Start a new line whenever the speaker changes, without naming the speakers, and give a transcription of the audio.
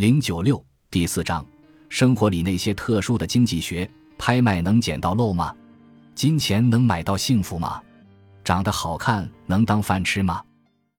零九六第四章生活里那些特殊的经济学拍卖能捡到漏吗？金钱能买到幸福吗？长得好看能当饭吃吗？